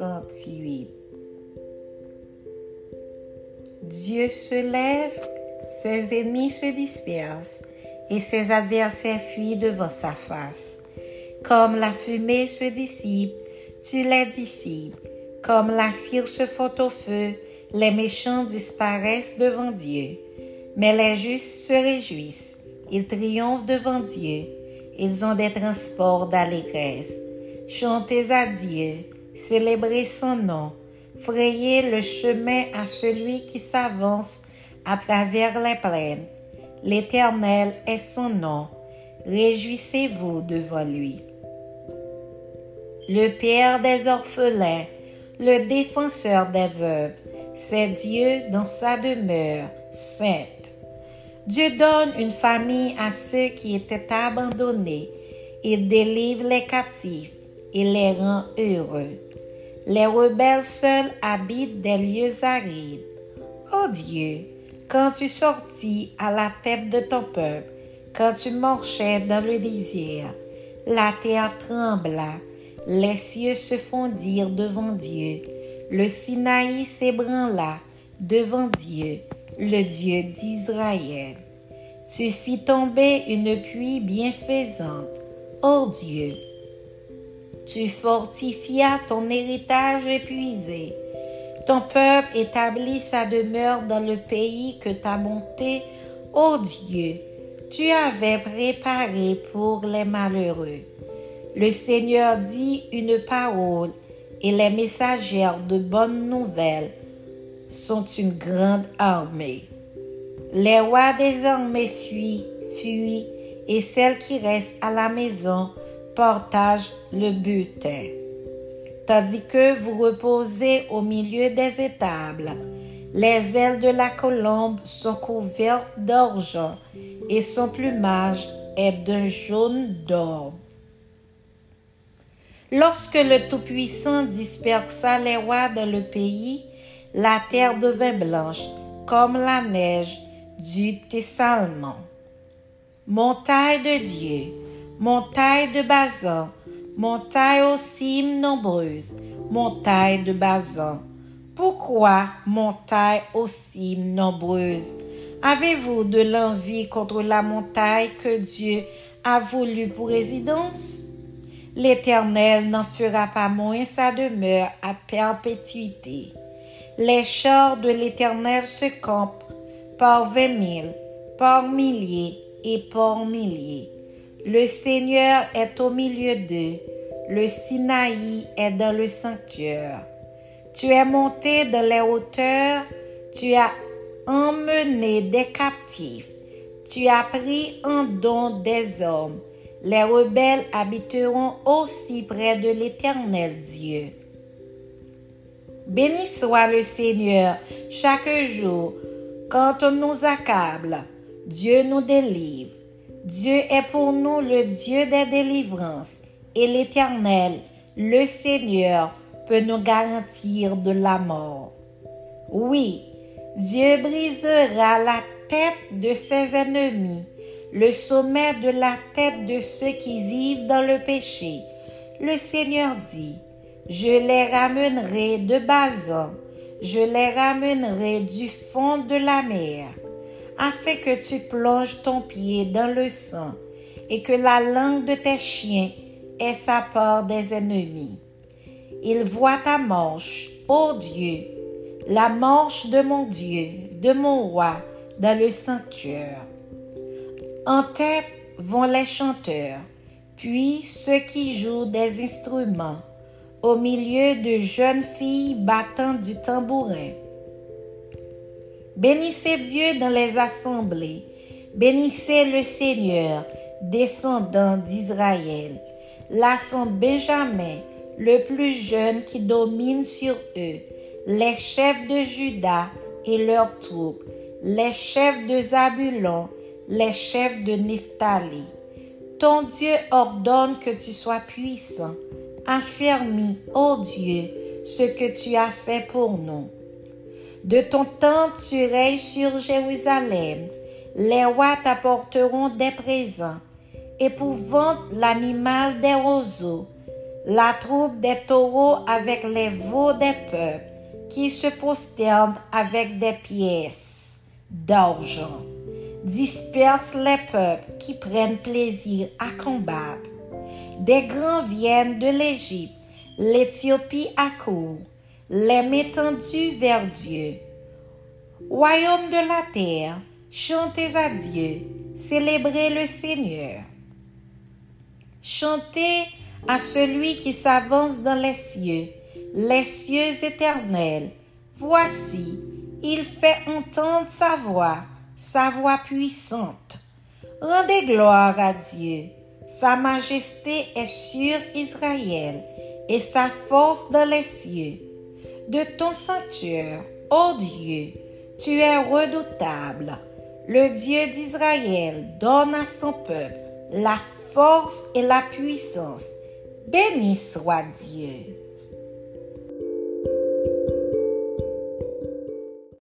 68. Dieu se lève, ses ennemis se dispersent et ses adversaires fuient devant sa face. Comme la fumée se dissipe, tu les dissipes. Comme la cire se fond au feu, les méchants disparaissent devant Dieu. Mais les justes se réjouissent, ils triomphent devant Dieu, ils ont des transports d'allégresse. Chantez à Dieu, célébrez son nom, frayez le chemin à celui qui s'avance à travers les plaines. L'Éternel est son nom, réjouissez-vous devant lui. Le Père des orphelins, le défenseur des veuves, c'est Dieu dans sa demeure sainte. Dieu donne une famille à ceux qui étaient abandonnés. Il délivre les captifs et les rend heureux. Les rebelles seuls habitent des lieux arides. oh Dieu, quand tu sortis à la tête de ton peuple, quand tu marchais dans le désert, la terre trembla, les cieux se fondirent devant Dieu, le Sinaï s'ébranla devant Dieu, le Dieu d'Israël. Tu fis tomber une pluie bienfaisante, ô Dieu. Tu fortifias ton héritage épuisé. Ton peuple établit sa demeure dans le pays que ta bonté, ô Dieu, tu avais préparé pour les malheureux. Le Seigneur dit une parole et les messagères de bonnes nouvelles sont une grande armée. Les rois des armées fuient, fuient, et celles qui restent à la maison le butin. Tandis que vous reposez au milieu des étables, les ailes de la colombe sont couvertes d'argent et son plumage est d'un jaune d'or. Lorsque le Tout-Puissant dispersa les rois dans le pays, la terre devint blanche comme la neige du Tessalement. Montagne de Dieu, montagne de Bazan, montagne aux cimes nombreuses, montagne de Bazan. Pourquoi montagne aux cimes nombreuses? Avez-vous de l'envie contre la montagne que Dieu a voulu pour résidence? L'Éternel n'en fera pas moins sa demeure à perpétuité. Les chars de l'Éternel se campent par vingt mille, par milliers et par milliers. Le Seigneur est au milieu d'eux. Le Sinaï est dans le sanctuaire. Tu es monté dans les hauteurs. Tu as emmené des captifs. Tu as pris en don des hommes les rebelles habiteront aussi près de l'Éternel Dieu. Béni soit le Seigneur chaque jour quand on nous accable. Dieu nous délivre. Dieu est pour nous le Dieu des délivrances et l'Éternel, le Seigneur, peut nous garantir de la mort. Oui, Dieu brisera la tête de ses ennemis le sommet de la tête de ceux qui vivent dans le péché. Le Seigneur dit, je les ramènerai de Bazan, je les ramènerai du fond de la mer, afin que tu plonges ton pied dans le sang et que la langue de tes chiens ait sa part des ennemis. Il voit ta manche, ô Dieu, la manche de mon Dieu, de mon roi, dans le sanctuaire. En tête vont les chanteurs, puis ceux qui jouent des instruments, au milieu de jeunes filles battant du tambourin. Bénissez Dieu dans les assemblées, bénissez le Seigneur, descendant d'Israël, son Benjamin, le plus jeune qui domine sur eux, les chefs de Juda et leurs troupes, les chefs de Zabulon les chefs de Nephtali. Ton Dieu ordonne que tu sois puissant. Affermis, ô Dieu, ce que tu as fait pour nous. De ton temps, tu règnes sur Jérusalem. Les rois t'apporteront des présents. Épouvante l'animal des roseaux. la troupe des taureaux avec les veaux des peuples qui se prosternent avec des pièces d'argent. Disperse les peuples qui prennent plaisir à combattre. Des grands viennent de l'Égypte, l'Éthiopie accourt, les mettant vers Dieu. Royaume de la terre, chantez à Dieu, célébrez le Seigneur. Chantez à celui qui s'avance dans les cieux, les cieux éternels. Voici, il fait entendre sa voix, sa voix puissante. Rendez gloire à Dieu. Sa majesté est sur Israël et sa force dans les cieux. De ton sanctuaire, ô Dieu, tu es redoutable. Le Dieu d'Israël donne à son peuple la force et la puissance. Béni soit Dieu.